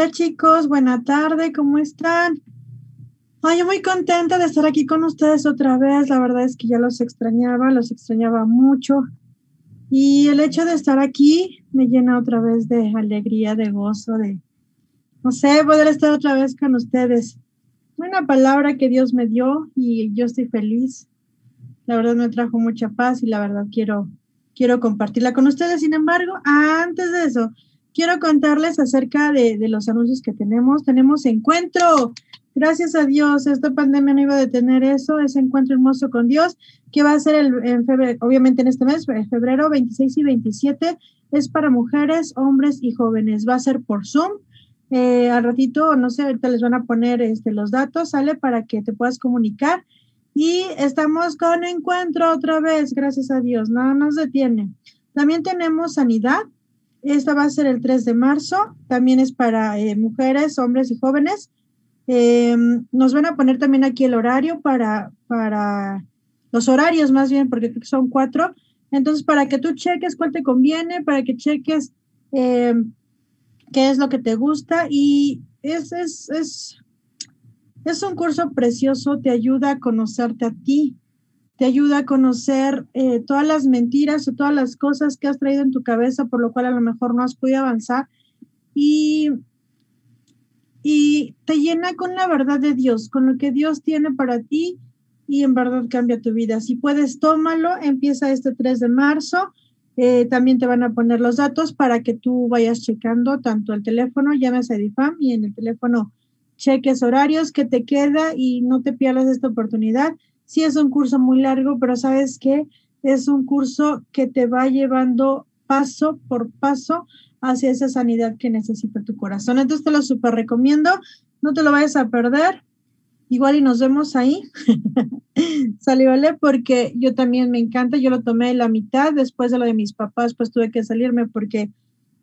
Hola chicos, buena tarde, ¿cómo están? Ay, yo muy contenta de estar aquí con ustedes otra vez. La verdad es que ya los extrañaba, los extrañaba mucho. Y el hecho de estar aquí me llena otra vez de alegría, de gozo, de, no sé, poder estar otra vez con ustedes. Una palabra que Dios me dio y yo estoy feliz. La verdad me trajo mucha paz y la verdad quiero, quiero compartirla con ustedes. Sin embargo, antes de eso, quiero contarles acerca de, los anuncios que tenemos. Tenemos encuentro. Gracias a Dios, esta pandemia no iba a detener eso, ese encuentro hermoso con Dios, que va a ser el, en febrero, obviamente en este mes, en febrero 26 y 27, es para mujeres, hombres y jóvenes. Va a ser por Zoom. Eh, al ratito, no sé, ahorita les van a poner este, los datos, sale para que te puedas comunicar. Y estamos con encuentro otra vez, gracias a Dios, nada nos detiene. También tenemos sanidad, esta va a ser el 3 de marzo, también es para eh, mujeres, hombres y jóvenes. Eh, nos van a poner también aquí el horario para, para los horarios más bien, porque creo que son cuatro. Entonces, para que tú cheques cuál te conviene, para que cheques eh, qué es lo que te gusta y es, es, es, es un curso precioso, te ayuda a conocerte a ti, te ayuda a conocer eh, todas las mentiras o todas las cosas que has traído en tu cabeza, por lo cual a lo mejor no has podido avanzar. Y, y te llena con la verdad de Dios, con lo que Dios tiene para ti y en verdad cambia tu vida. Si puedes, tómalo, empieza este 3 de marzo. Eh, también te van a poner los datos para que tú vayas checando tanto el teléfono, llames a DIFAM y en el teléfono cheques horarios que te queda y no te pierdas esta oportunidad. Sí es un curso muy largo, pero sabes que es un curso que te va llevando paso por paso hacia esa sanidad que necesita tu corazón. Entonces te lo súper recomiendo, no te lo vayas a perder. Igual y nos vemos ahí. Salí, ¿vale? Porque yo también me encanta, yo lo tomé la mitad después de lo de mis papás, pues tuve que salirme porque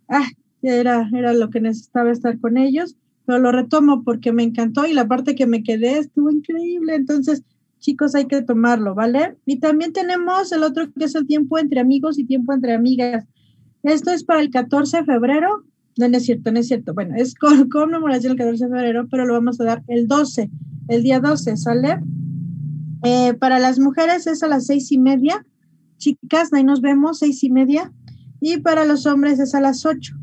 ah, era, era lo que necesitaba estar con ellos, pero lo retomo porque me encantó y la parte que me quedé estuvo increíble. Entonces, chicos, hay que tomarlo, ¿vale? Y también tenemos el otro que es el tiempo entre amigos y tiempo entre amigas. Esto es para el 14 de febrero. No, no es cierto, no es cierto. Bueno, es con conmemoración el 14 de febrero, pero lo vamos a dar el 12, el día 12, ¿sale? Eh, para las mujeres es a las seis y media. Chicas, ahí nos vemos, seis y media. Y para los hombres es a las 8.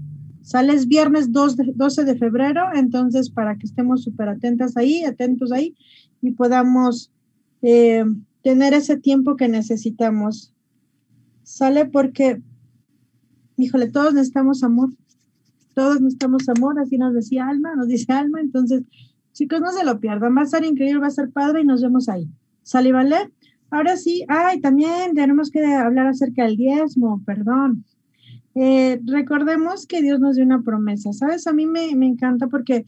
Sales viernes 2 12 de febrero, entonces para que estemos súper atentas ahí, atentos ahí y podamos eh, tener ese tiempo que necesitamos. Sale porque, híjole, todos necesitamos amor. Todos necesitamos amor, así nos decía Alma, nos dice Alma. Entonces, chicos, no se lo pierdan. Va a ser increíble, va a ser padre y nos vemos ahí. ¿Sale, vale? Ahora sí, ay, también tenemos que hablar acerca del diezmo, perdón. Eh, recordemos que Dios nos dio una promesa, ¿sabes? A mí me, me encanta porque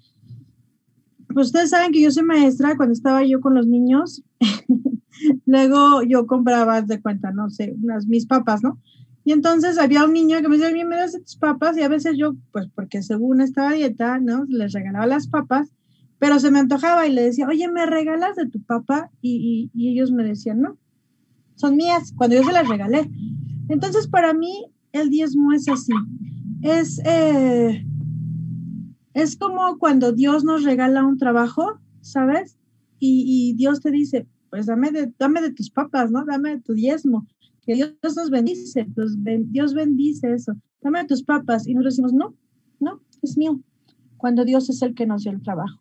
pues ustedes saben que yo soy maestra cuando estaba yo con los niños. Luego yo compraba de cuenta, no sé, unas mis papas, ¿no? Y entonces había un niño que me decía, me das tus papas y a veces yo, pues porque según estaba dieta, ¿no? Les regalaba las papas, pero se me antojaba y le decía, oye, ¿me regalas de tu papa? Y, ellos me decían, no, son mías, cuando yo se las regalé. Entonces para mí el diezmo es así, es... Eh, es como cuando Dios nos regala un trabajo, ¿sabes? Y, Dios te dice, pues dame de, dame de tus papas, ¿no? Dame de tu diezmo. Que Dios nos bendice, pues, Dios bendice eso. Dame de tus papas. Y nosotros decimos, no, no, es mío. Cuando Dios es el que nos dio el trabajo.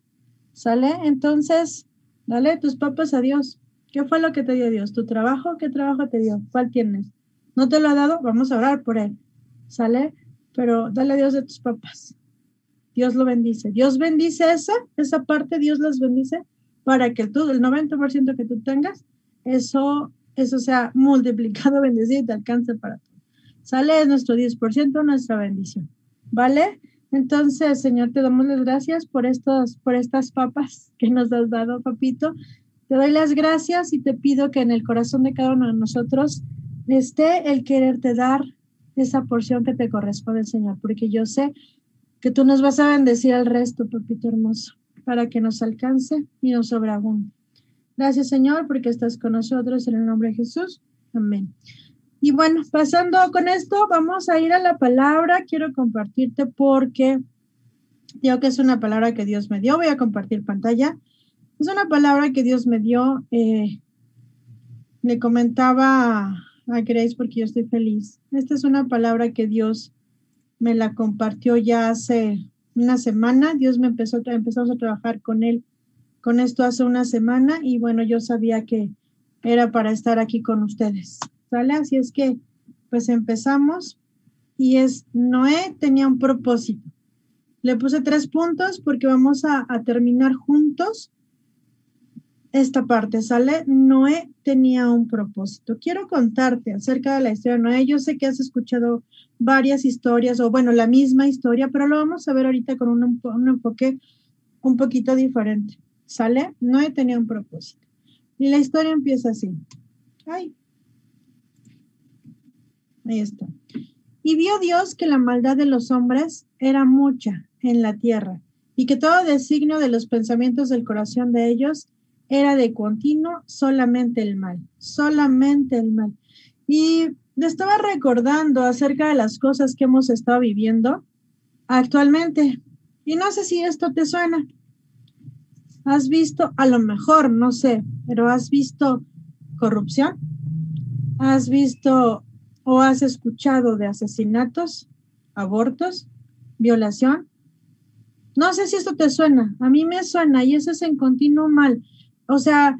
¿Sale? Entonces, dale tus papas a Dios. ¿Qué fue lo que te dio Dios? ¿Tu trabajo? ¿Qué trabajo te dio? ¿Cuál tienes? ¿No te lo ha dado? Vamos a orar por él. ¿Sale? Pero dale a Dios de tus papas. Dios lo bendice. Dios bendice esa, esa parte, Dios las bendice para que todo el 90% que tú tengas, eso, eso sea multiplicado, bendecido y te alcance para todo. Sale es nuestro 10%, nuestra bendición. ¿Vale? Entonces, Señor, te damos las gracias por, estos, por estas papas que nos has dado, papito. Te doy las gracias y te pido que en el corazón de cada uno de nosotros esté el quererte dar esa porción que te corresponde, Señor, porque yo sé que tú nos vas a bendecir al resto, papito hermoso, para que nos alcance y nos sobreabunde. Gracias, Señor, porque estás con nosotros en el nombre de Jesús. Amén. Y bueno, pasando con esto, vamos a ir a la palabra. Quiero compartirte porque Digo que es una palabra que Dios me dio. Voy a compartir pantalla. Es una palabra que Dios me dio. Eh, le comentaba a Grace porque yo estoy feliz. Esta es una palabra que Dios me la compartió ya hace una semana. Dios me empezó, empezamos a trabajar con él, con esto hace una semana y bueno, yo sabía que era para estar aquí con ustedes. ¿Sale? Así es que pues empezamos y es Noé tenía un propósito. Le puse tres puntos porque vamos a, terminar juntos esta parte, ¿sale? Noé tenía un propósito. Quiero contarte acerca de la historia de Noé. Yo sé que has escuchado varias historias, o bueno, la misma historia, pero lo vamos a ver ahorita con un, un enfoque un poquito diferente, ¿sale? Noé tenía un propósito. Y la historia empieza así. Ay. Ahí está. Y vio Dios que la maldad de los hombres era mucha en la tierra y que todo designio de los pensamientos del corazón de ellos era de continuo solamente el mal, solamente el mal. Y estaba recordando acerca de las cosas que hemos estado viviendo actualmente. Y no sé si esto te suena. Has visto, a lo mejor, no sé, pero has visto corrupción, has visto o has escuchado de asesinatos, abortos, violación. No sé si esto te suena, a mí me suena y eso es en continuo mal. O sea,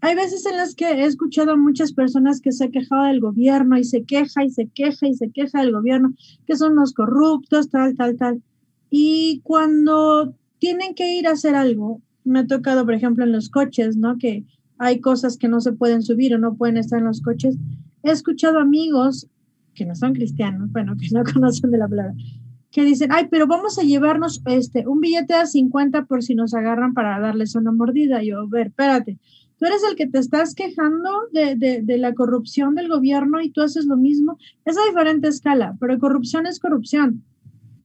hay veces en las que he escuchado a muchas personas que se han quejado del gobierno y se queja y se queja y se queja del gobierno, que son los corruptos, tal, tal, tal. Y cuando tienen que ir a hacer algo, me ha tocado, por ejemplo, en los coches, ¿no? Que hay cosas que no se pueden subir o no pueden estar en los coches. He escuchado amigos que no son cristianos, bueno, que no conocen de la palabra, que dicen, ay, pero vamos a llevarnos este, un billete de 50 por si nos agarran para darles una mordida. yo, a ver, espérate, tú eres el que te estás quejando de, de, la corrupción del gobierno y tú haces lo mismo. Es a diferente escala, pero corrupción es corrupción.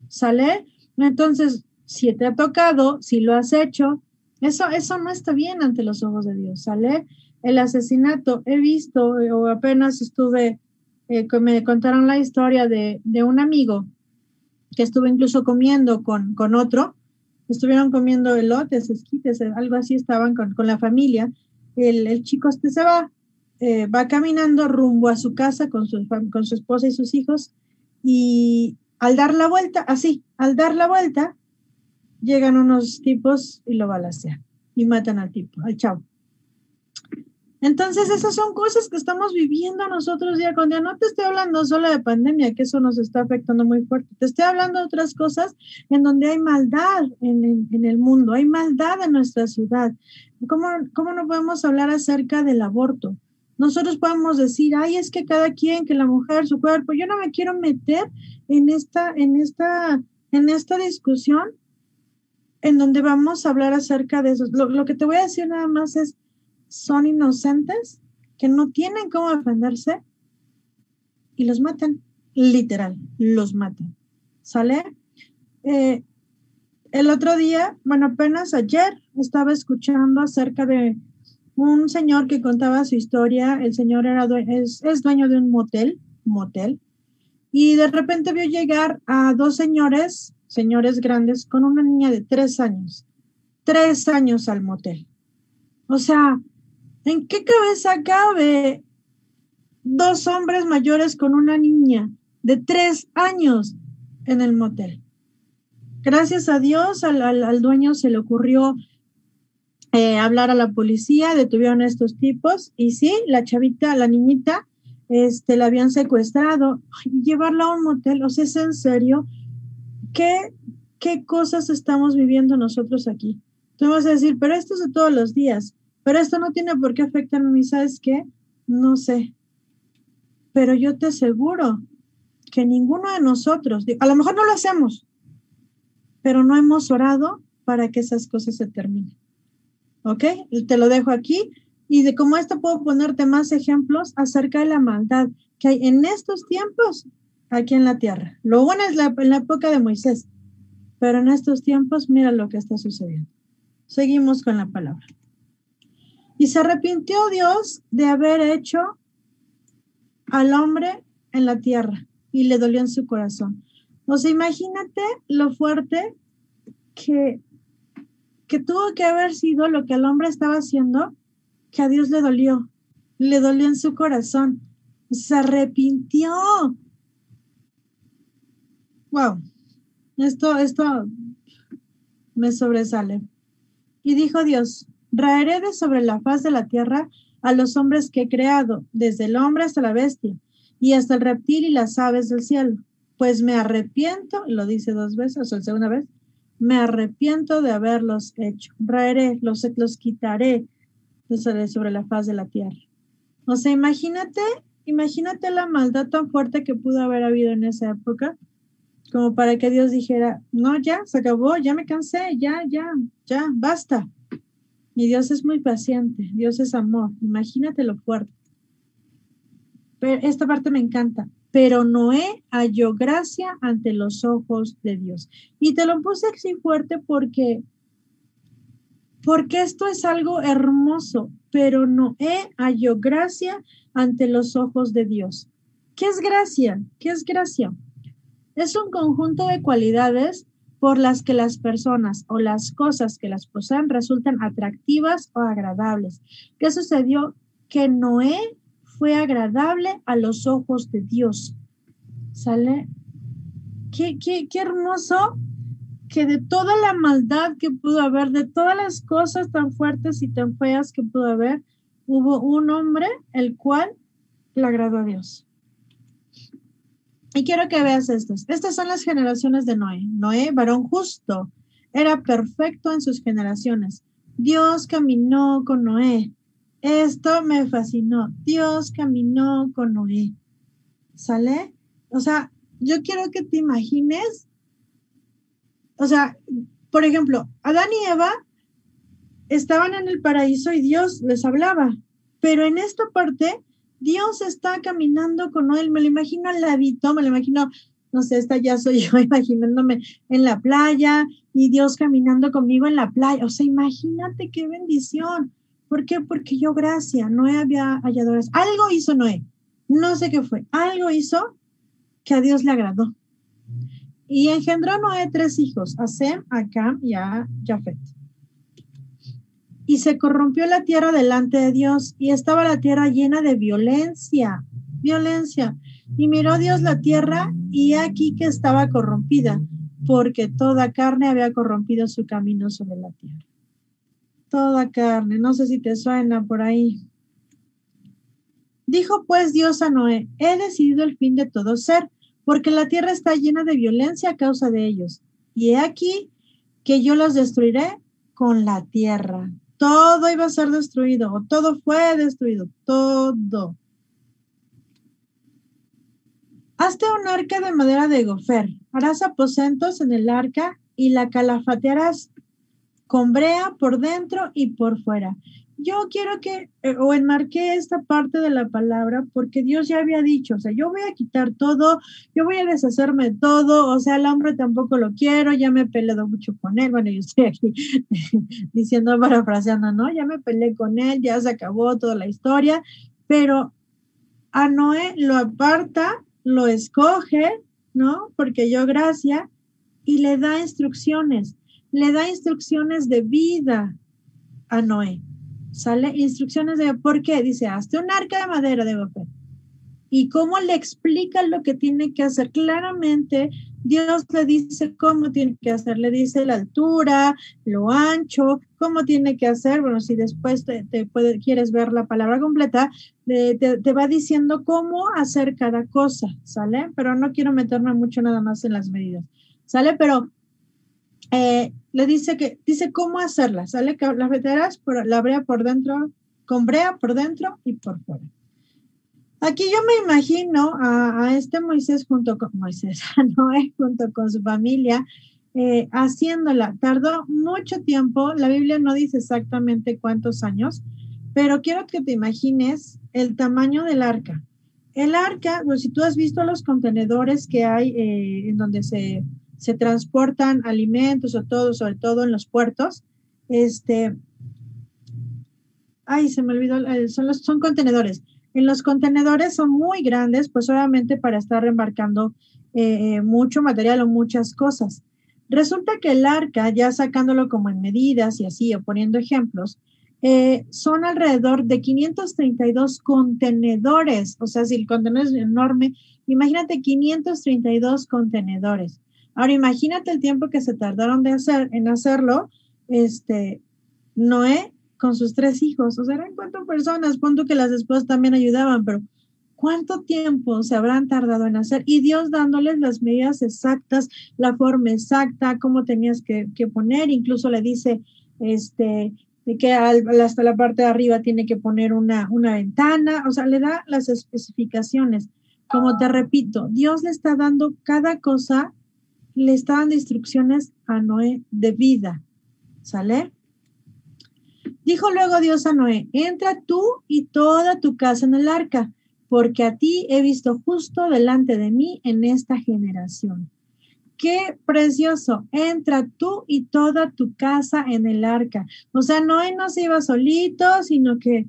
¿Sale? Entonces, si te ha tocado, si lo has hecho, eso, eso no está bien ante los ojos de Dios. ¿Sale? El asesinato, he visto, o apenas estuve, eh, me contaron la historia de, de un amigo que estuve incluso comiendo con, con otro, estuvieron comiendo elotes, esquites, algo así estaban con, con la familia. El, chico este se va, eh, va caminando rumbo a su casa con su, con su esposa y sus hijos y al dar la vuelta, así, al dar la vuelta, llegan unos tipos y lo balacean y matan al tipo, al chavo. Entonces, esas son cosas que estamos viviendo nosotros día con día. No te estoy hablando solo de pandemia, que eso nos está afectando muy fuerte. Te estoy hablando de otras cosas en donde hay maldad en, en, el mundo, hay maldad en nuestra ciudad. ¿Cómo, ¿Cómo no podemos hablar acerca del aborto? Nosotros podemos decir, ay, es que cada quien, que la mujer, su cuerpo, yo no me quiero meter en esta, en esta, en esta discusión en donde vamos a hablar acerca de eso. Lo, lo que te voy a decir nada más es, son inocentes que no tienen cómo defenderse y los matan, literal, los matan. ¿Sale? Eh, el otro día, bueno, apenas ayer estaba escuchando acerca de un señor que contaba su historia. El señor era es, es dueño de un motel, motel, y de repente vio llegar a dos señores, señores grandes, con una niña de tres años, tres años al motel. O sea, ¿En qué cabeza cabe dos hombres mayores con una niña de tres años en el motel? Gracias a Dios, al, al, dueño se le ocurrió eh, hablar a la policía, detuvieron a estos tipos y sí, la chavita, la niñita, este, la habían secuestrado llevarla a un motel. O sea, es en serio, ¿qué, qué cosas estamos viviendo nosotros aquí? Tú vas a decir, pero esto es de todos los días. Pero esto no tiene por qué afectar a mí, ¿sabes qué? No sé. Pero yo te aseguro que ninguno de nosotros, a lo mejor no lo hacemos, pero no hemos orado para que esas cosas se terminen. ¿Ok? Te lo dejo aquí. Y de cómo esto puedo ponerte más ejemplos acerca de la maldad que hay en estos tiempos aquí en la tierra. Lo bueno es la, en la época de Moisés, pero en estos tiempos mira lo que está sucediendo. Seguimos con la palabra. Y se arrepintió Dios de haber hecho al hombre en la tierra y le dolió en su corazón. O sea, imagínate lo fuerte que, que tuvo que haber sido lo que el hombre estaba haciendo, que a Dios le dolió, le dolió en su corazón, se arrepintió. Wow, esto, esto me sobresale. Y dijo Dios, raeré de sobre la faz de la tierra a los hombres que he creado, desde el hombre hasta la bestia, y hasta el reptil y las aves del cielo. Pues me arrepiento, lo dice dos veces, o sea, segunda vez, me arrepiento de haberlos hecho. Raeré, los, los quitaré de sobre la faz de la tierra. O sea, imagínate, imagínate la maldad tan fuerte que pudo haber habido en esa época, como para que Dios dijera, no, ya, se acabó, ya me cansé, ya, ya, ya, basta. Y Dios es muy paciente, Dios es amor, imagínate lo fuerte. Pero esta parte me encanta. Pero Noé halló gracia ante los ojos de Dios. Y te lo puse así fuerte porque porque esto es algo hermoso, pero Noé halló gracia ante los ojos de Dios. ¿Qué es gracia? ¿Qué es gracia? Es un conjunto de cualidades por las que las personas o las cosas que las poseen resultan atractivas o agradables. ¿Qué sucedió? Que Noé fue agradable a los ojos de Dios. ¿Sale? Qué, qué, qué hermoso que de toda la maldad que pudo haber, de todas las cosas tan fuertes y tan feas que pudo haber, hubo un hombre el cual le agradó a Dios. Y quiero que veas estos. Estas son las generaciones de Noé. Noé, varón justo, era perfecto en sus generaciones. Dios caminó con Noé. Esto me fascinó. Dios caminó con Noé. ¿Sale? O sea, yo quiero que te imagines o sea, por ejemplo, Adán y Eva estaban en el paraíso y Dios les hablaba, pero en esta parte Dios está caminando con él, me lo imagino al ladito, me lo imagino, no sé, esta ya soy yo imaginándome en la playa y Dios caminando conmigo en la playa, o sea, imagínate qué bendición. ¿Por qué? Porque yo, gracia, Noé había halladores. Algo hizo Noé, no sé qué fue, algo hizo que a Dios le agradó. Y engendró Noé tres hijos, a Sem, a Cam y a Jafet. Y se corrompió la tierra delante de Dios y estaba la tierra llena de violencia, violencia. Y miró Dios la tierra y aquí que estaba corrompida, porque toda carne había corrompido su camino sobre la tierra. Toda carne, no sé si te suena por ahí. Dijo pues Dios a Noé, he decidido el fin de todo ser porque la tierra está llena de violencia a causa de ellos. Y he aquí que yo los destruiré con la tierra. Todo iba a ser destruido, o todo fue destruido, todo. Hazte un arca de madera de gofer, harás aposentos en el arca y la calafatearás con brea por dentro y por fuera yo quiero que, eh, o enmarqué esta parte de la palabra porque Dios ya había dicho, o sea, yo voy a quitar todo, yo voy a deshacerme de todo, o sea, el hombre tampoco lo quiero, ya me he peleado mucho con él, bueno, yo estoy aquí diciendo, parafraseando, ¿no? Ya me peleé con él, ya se acabó toda la historia, pero a Noé lo aparta, lo escoge, ¿no? Porque yo gracia, y le da instrucciones, le da instrucciones de vida a Noé sale instrucciones de por qué. Dice, hazte un arca de madera de papel. Y cómo le explica lo que tiene que hacer. Claramente, Dios le dice cómo tiene que hacer. Le dice la altura, lo ancho, cómo tiene que hacer. Bueno, si después te, quieres ver la palabra completa, te, te va diciendo cómo hacer cada cosa, ¿sale? Pero no quiero meterme mucho nada más en las medidas, ¿sale? Pero eh, le dice que, dice cómo hacerla, sale que las veteras por, la brea por dentro, con brea por dentro y por fuera. Aquí yo me imagino a, este Moisés junto con Moisés, Noé junto con su familia, eh, haciéndola. Tardó mucho tiempo, la Biblia no dice exactamente cuántos años, pero quiero que te imagines el tamaño del arca. El arca, pues si tú has visto los contenedores que hay eh, en donde se se transportan alimentos o todo, sobre todo en los puertos. Este, ay, se me olvidó, eh, son los, son contenedores. En los contenedores son muy grandes, pues obviamente para estar embarcando eh, mucho material o muchas cosas. Resulta que el arca, ya sacándolo como en medidas y así, o poniendo ejemplos, eh, son alrededor de 532 contenedores. O sea, si el contenedor es enorme, imagínate 532 contenedores. Ahora imagínate el tiempo que se tardaron de hacer, en hacerlo, este, Noé con sus tres hijos. O sea, eran cuatro personas, punto que las esposas también ayudaban, pero ¿cuánto tiempo se habrán tardado en hacer? Y Dios dándoles las medidas exactas, la forma exacta, cómo tenías que, que poner, incluso le dice, este, que hasta la parte de arriba tiene que poner una, una ventana, o sea, le da las especificaciones. Como te repito, Dios le está dando cada cosa, le está dando instrucciones a Noé de vida, ¿sale? Dijo luego Dios a Noé, entra tú y toda tu casa en el arca, porque a ti he visto justo delante de mí en esta generación qué precioso, entra tú y toda tu casa en el arca. O sea, Noé no se iba solito, sino que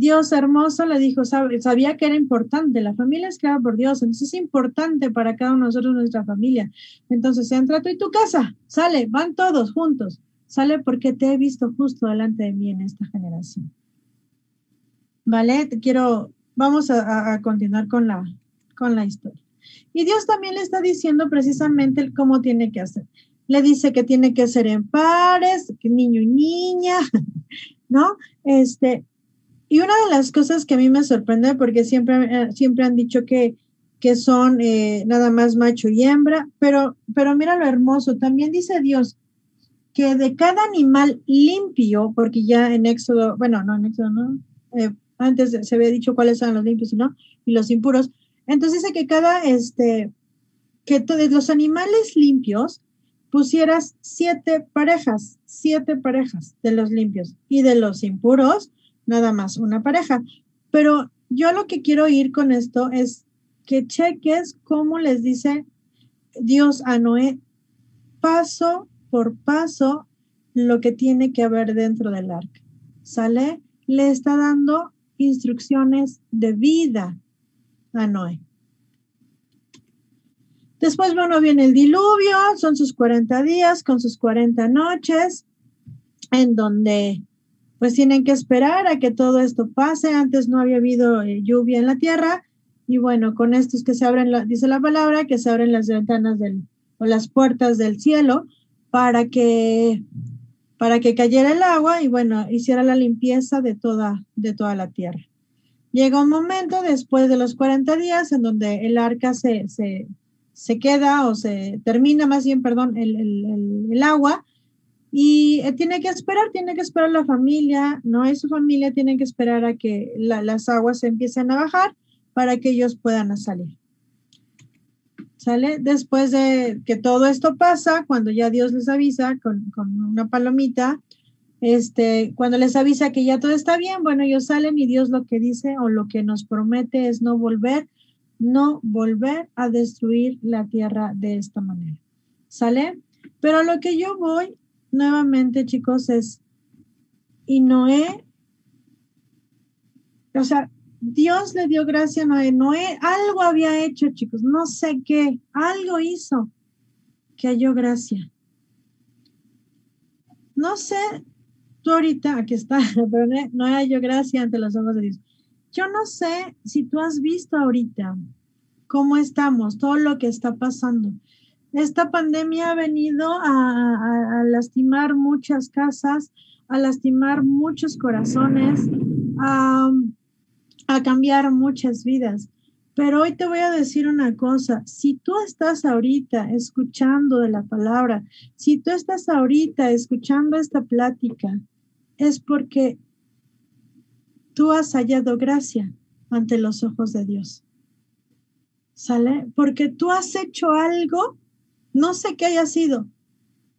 Dios hermoso le dijo, sabía que era importante, la familia es creada por Dios, entonces es importante para cada uno de nosotros nuestra familia. Entonces, entra tú y tu casa, sale, van todos juntos, sale porque te he visto justo delante de mí en esta generación. Vale, quiero, vamos a, continuar con la, con la historia. Y Dios también le está diciendo precisamente cómo tiene que hacer. Le dice que tiene que ser en pares, niño y niña, ¿no? Este, y una de las cosas que a mí me sorprende, porque siempre, eh, siempre han dicho que, que son eh, nada más macho y hembra, pero, pero mira lo hermoso, también dice Dios que de cada animal limpio, porque ya en Éxodo, bueno, no en Éxodo, no, eh, antes se había dicho cuáles eran los limpios y no, y los impuros, entonces dice que cada, este, que todos los animales limpios pusieras siete parejas, siete parejas de los limpios. Y de los impuros, nada más una pareja. Pero yo lo que quiero ir con esto es que cheques cómo les dice Dios a Noé paso por paso lo que tiene que haber dentro del arca. ¿Sale? Le está dando instrucciones de vida a Noé. Después, bueno, viene el diluvio, son sus 40 días con sus 40 noches, en donde pues tienen que esperar a que todo esto pase. Antes no había habido eh, lluvia en la tierra y bueno, con esto es que se abren, dice la palabra, que se abren las ventanas del, o las puertas del cielo para que para que cayera el agua y bueno, hiciera la limpieza de toda, de toda la tierra. Llega un momento después de los 40 días en donde el arca se, se, se queda o se termina más bien, perdón, el, agua y eh, tiene que esperar, tiene que esperar la familia, no es su familia, tiene que esperar a que las aguas empiecen a bajar para que ellos puedan salir. ¿Sale? Después de que todo esto pasa, cuando ya Dios les avisa con, con una palomita, este, cuando les avisa que ya todo está bien, bueno, ellos salen y Dios lo que dice o lo que nos promete es no volver, no volver a destruir la tierra de esta manera. ¿Sale? Pero lo que yo voy nuevamente, chicos, es, y Noé, o sea, Dios le dio gracia a Noé. Noé algo había hecho, chicos, no sé qué, algo hizo que halló gracia. No sé tú ahorita, aquí está, pero no hay yo gracia ante los ojos de Dios. Yo no sé si tú has visto ahorita cómo estamos, todo lo que está pasando. Esta pandemia ha venido a, lastimar muchas casas, a lastimar muchos corazones, a, a cambiar muchas vidas. Pero hoy te voy a decir una cosa, si tú estás ahorita escuchando de la palabra, si tú estás ahorita escuchando esta plática, es porque tú has hallado gracia ante los ojos de Dios. ¿Sale? Porque tú has hecho algo, no sé qué haya sido,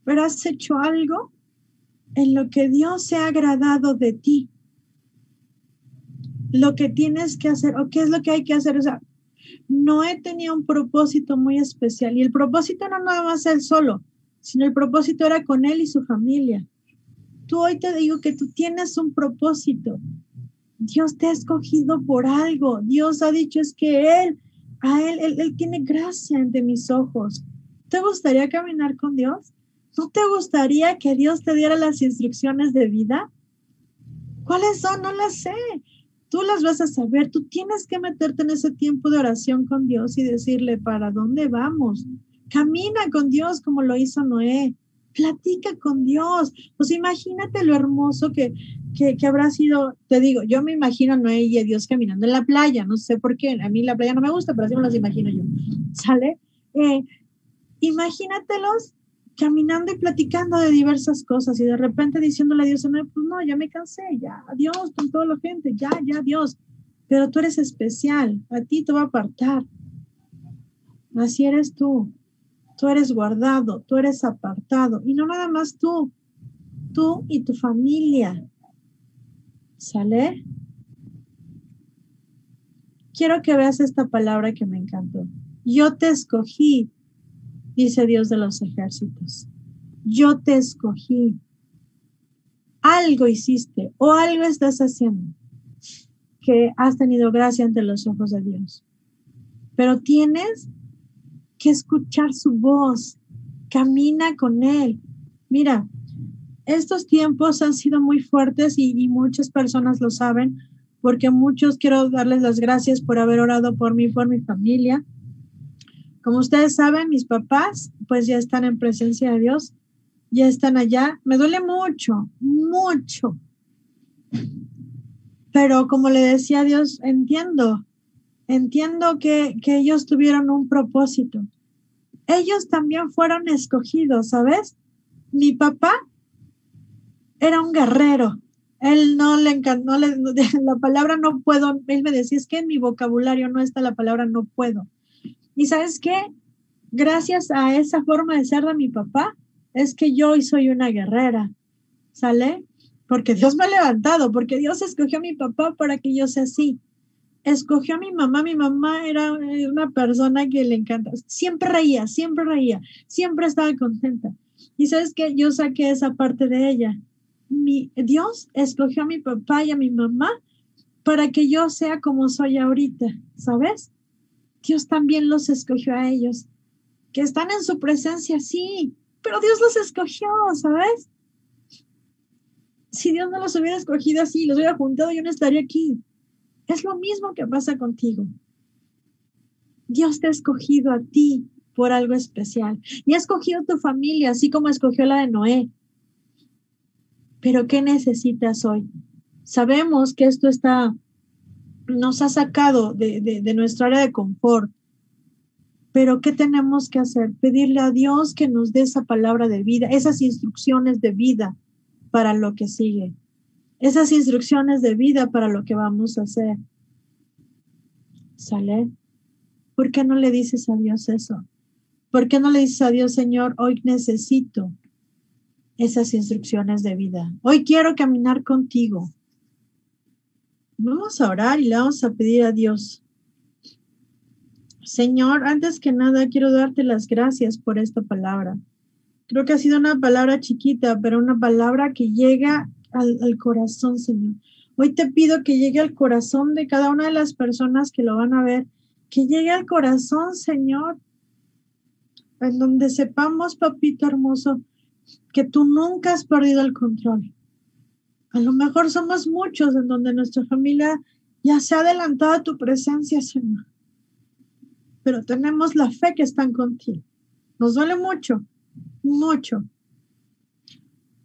pero has hecho algo en lo que Dios se ha agradado de ti. Lo que tienes que hacer, o qué es lo que hay que hacer. O sea, Noé tenía un propósito muy especial y el propósito no nada más él solo, sino el propósito era con él y su familia tú hoy te digo que tú tienes un propósito. Dios te ha escogido por algo. Dios ha dicho es que Él, a Él, Él, tiene gracia ante mis ojos. ¿Te gustaría caminar con Dios? ¿No te gustaría que Dios te diera las instrucciones de vida? ¿Cuáles son? No las sé. Tú las vas a saber. Tú tienes que meterte en ese tiempo de oración con Dios y decirle, ¿para dónde vamos? Camina con Dios como lo hizo Noé. Platica con Dios. Pues imagínate lo hermoso que, que, habrá sido, te digo, yo me imagino a Noé y a Dios caminando en la playa, no sé por qué, a mí la playa no me gusta, pero así me las imagino yo, ¿sale? Eh, imagínatelos caminando y platicando de diversas cosas y de repente diciéndole a Dios, pues no, ya me cansé, ya, adiós con toda la gente, ya, ya, Dios, pero tú eres especial, a ti te va a apartar. Así eres tú, tú eres guardado, tú eres apartado y no nada más tú, tú y tu familia. ¿Sale? Quiero que veas esta palabra que me encantó. Yo te escogí dice Dios de los ejércitos. Yo te escogí. Algo hiciste o algo estás haciendo que has tenido gracia ante los ojos de Dios. Pero tienes que escuchar su voz. Camina con Él. Mira, estos tiempos han sido muy fuertes y, y, muchas personas lo saben, porque muchos quiero darles las gracias por haber orado por mí, por mi familia, como ustedes saben, mis papás pues ya están en presencia de Dios, ya están allá. Me duele mucho, mucho. Pero como le decía a Dios, entiendo, entiendo que, que ellos tuvieron un propósito. Ellos también fueron escogidos, ¿sabes? Mi papá era un guerrero. Él no le encantó, la palabra no puedo, él me decía, es que en mi vocabulario no está la palabra no puedo y sabes qué? Gracias a esa forma de ser de mi papá, es que yo hoy soy una guerrera, ¿sale? Porque Dios me ha levantado, porque Dios escogió a mi papá para que yo sea así. Escogió a mi mamá, mi mamá era una persona que le encanta, siempre reía, siempre reía, siempre estaba contenta. Y sabes qué? yo saqué esa parte de ella. Mi, Dios escogió a mi papá y a mi mamá para que yo sea como soy ahorita, ¿sabes? Dios también los escogió a ellos, que están en su presencia, sí, pero Dios los escogió, ¿sabes? Si Dios no los hubiera escogido así, los hubiera juntado, yo no estaría aquí. Es lo mismo que pasa contigo. Dios te ha escogido a ti por algo especial y ha escogido tu familia, así como escogió la de Noé. Pero ¿qué necesitas hoy? Sabemos que esto está nos ha sacado de, nuestra área de confort. Pero ¿qué tenemos que hacer? Pedirle a Dios que nos dé esa palabra de vida, esas instrucciones de vida para lo que sigue, esas instrucciones de vida para lo que vamos a hacer. ¿Sale? ¿Por qué no le dices a Dios eso? ¿Por qué no le dices a Dios, Señor, hoy necesito esas instrucciones de vida? Hoy quiero caminar contigo. Vamos a orar y le vamos a pedir a Dios. Señor, antes que nada quiero darte las gracias por esta palabra. Creo que ha sido una palabra chiquita, pero una palabra que llega al, corazón, Señor. Hoy te pido que llegue al corazón de cada una de las personas que lo van a ver, que llegue al corazón, Señor, en donde sepamos, papito hermoso, que tú nunca has perdido el control, a lo mejor somos muchos en donde nuestra familia ya se ha adelantado a tu presencia, Señor. Pero tenemos la fe que están contigo. Nos duele mucho, mucho.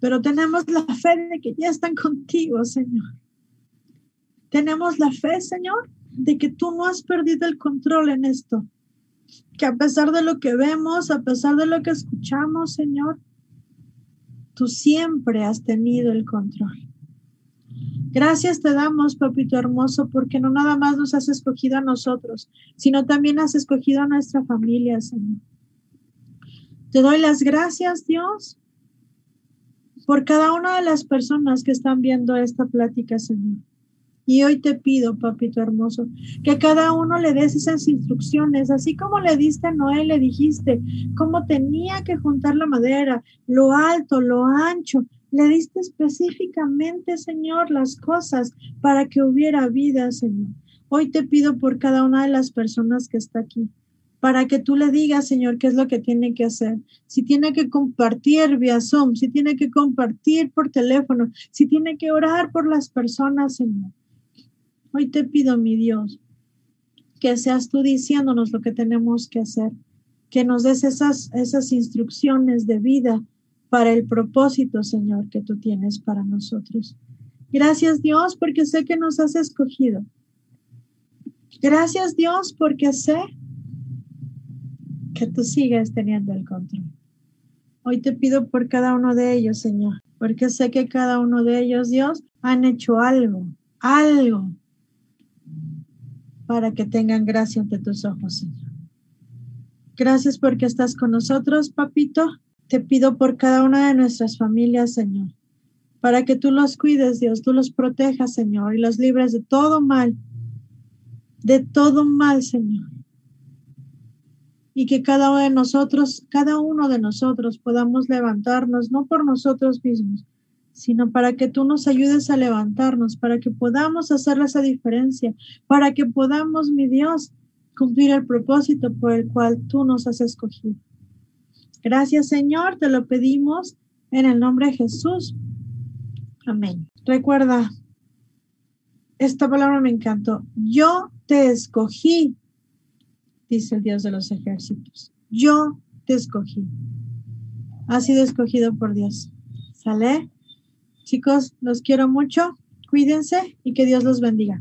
Pero tenemos la fe de que ya están contigo, Señor. Tenemos la fe, Señor, de que tú no has perdido el control en esto. Que a pesar de lo que vemos, a pesar de lo que escuchamos, Señor, tú siempre has tenido el control. Gracias te damos, papito hermoso, porque no nada más nos has escogido a nosotros, sino también has escogido a nuestra familia, Señor. Te doy las gracias, Dios, por cada una de las personas que están viendo esta plática, Señor. Y hoy te pido, papito hermoso, que cada uno le des esas instrucciones, así como le diste a Noé, le dijiste cómo tenía que juntar la madera, lo alto, lo ancho, le diste específicamente, Señor, las cosas para que hubiera vida, Señor. Hoy te pido por cada una de las personas que está aquí, para que tú le digas, Señor, qué es lo que tiene que hacer. Si tiene que compartir vía Zoom, si tiene que compartir por teléfono, si tiene que orar por las personas, Señor. Hoy te pido, mi Dios, que seas tú diciéndonos lo que tenemos que hacer, que nos des esas, esas instrucciones de vida para el propósito, Señor, que tú tienes para nosotros. Gracias, Dios, porque sé que nos has escogido. Gracias, Dios, porque sé que tú sigues teniendo el control. Hoy te pido por cada uno de ellos, Señor, porque sé que cada uno de ellos, Dios, han hecho algo, algo para que tengan gracia ante tus ojos, Señor. Gracias porque estás con nosotros, papito. Te pido por cada una de nuestras familias, Señor, para que tú los cuides, Dios, tú los protejas, Señor, y los libres de todo mal, de todo mal, Señor y que cada uno de nosotros, cada uno de nosotros podamos levantarnos, no por nosotros mismos, sino para que tú nos ayudes a levantarnos, para que podamos hacer esa diferencia, para que podamos, mi Dios, cumplir el propósito por el cual tú nos has escogido. Gracias, Señor, te lo pedimos en el nombre de Jesús. Amén. Recuerda, esta palabra me encantó. Yo te escogí dice el Dios de los ejércitos. Yo te escogí. Has sido escogido por Dios. ¿Sale? Chicos, los quiero mucho. Cuídense y que Dios los bendiga.